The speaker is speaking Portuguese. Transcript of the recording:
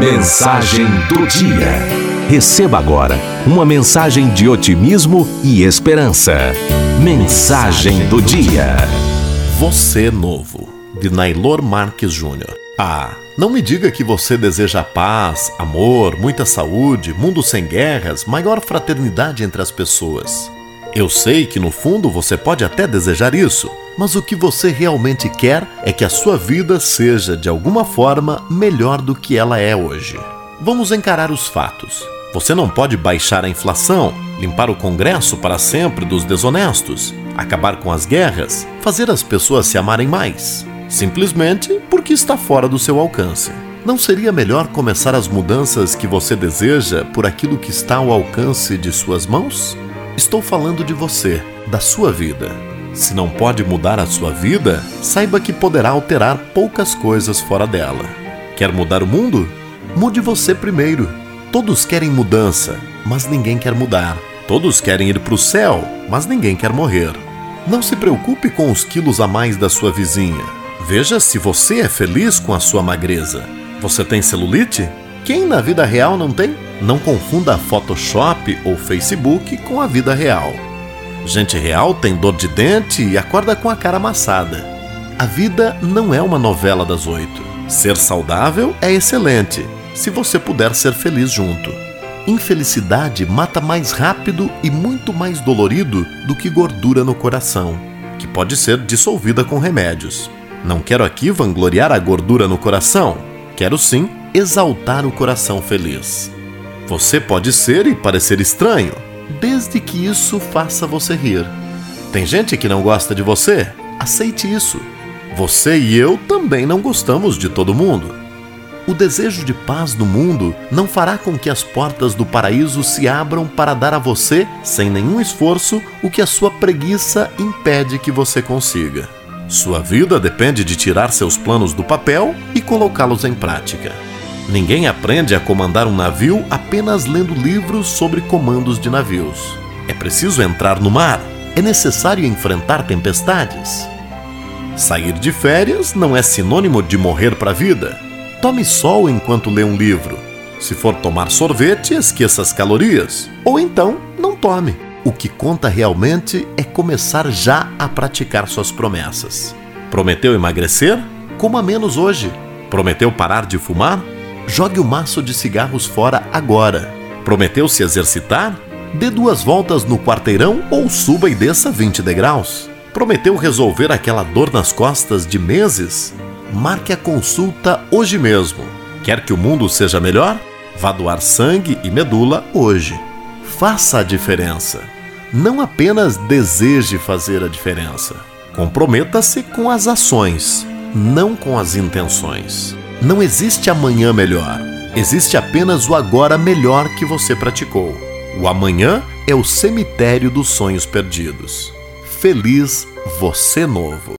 Mensagem do dia. Receba agora uma mensagem de otimismo e esperança. Mensagem do dia. Você novo, de Nailor Marques Júnior. Ah, não me diga que você deseja paz, amor, muita saúde, mundo sem guerras, maior fraternidade entre as pessoas. Eu sei que no fundo você pode até desejar isso, mas o que você realmente quer é que a sua vida seja de alguma forma melhor do que ela é hoje. Vamos encarar os fatos. Você não pode baixar a inflação, limpar o Congresso para sempre dos desonestos, acabar com as guerras, fazer as pessoas se amarem mais, simplesmente porque está fora do seu alcance. Não seria melhor começar as mudanças que você deseja por aquilo que está ao alcance de suas mãos? Estou falando de você, da sua vida. Se não pode mudar a sua vida, saiba que poderá alterar poucas coisas fora dela. Quer mudar o mundo? Mude você primeiro. Todos querem mudança, mas ninguém quer mudar. Todos querem ir para o céu, mas ninguém quer morrer. Não se preocupe com os quilos a mais da sua vizinha. Veja se você é feliz com a sua magreza. Você tem celulite? Quem na vida real não tem? Não confunda Photoshop ou Facebook com a vida real. Gente real tem dor de dente e acorda com a cara amassada. A vida não é uma novela das oito. Ser saudável é excelente, se você puder ser feliz junto. Infelicidade mata mais rápido e muito mais dolorido do que gordura no coração, que pode ser dissolvida com remédios. Não quero aqui vangloriar a gordura no coração, quero sim exaltar o coração feliz. Você pode ser e parecer estranho, desde que isso faça você rir. Tem gente que não gosta de você? Aceite isso. Você e eu também não gostamos de todo mundo. O desejo de paz no mundo não fará com que as portas do paraíso se abram para dar a você, sem nenhum esforço, o que a sua preguiça impede que você consiga. Sua vida depende de tirar seus planos do papel e colocá-los em prática. Ninguém aprende a comandar um navio apenas lendo livros sobre comandos de navios. É preciso entrar no mar. É necessário enfrentar tempestades. Sair de férias não é sinônimo de morrer para a vida. Tome sol enquanto lê um livro. Se for tomar sorvete, esqueça as calorias. Ou então, não tome. O que conta realmente é começar já a praticar suas promessas. Prometeu emagrecer? Coma menos hoje. Prometeu parar de fumar? Jogue o maço de cigarros fora agora. Prometeu se exercitar? Dê duas voltas no quarteirão ou suba e desça 20 degraus. Prometeu resolver aquela dor nas costas de meses? Marque a consulta hoje mesmo. Quer que o mundo seja melhor? Vá doar sangue e medula hoje. Faça a diferença. Não apenas deseje fazer a diferença. Comprometa-se com as ações, não com as intenções. Não existe amanhã melhor. Existe apenas o agora melhor que você praticou. O amanhã é o cemitério dos sonhos perdidos. Feliz você novo.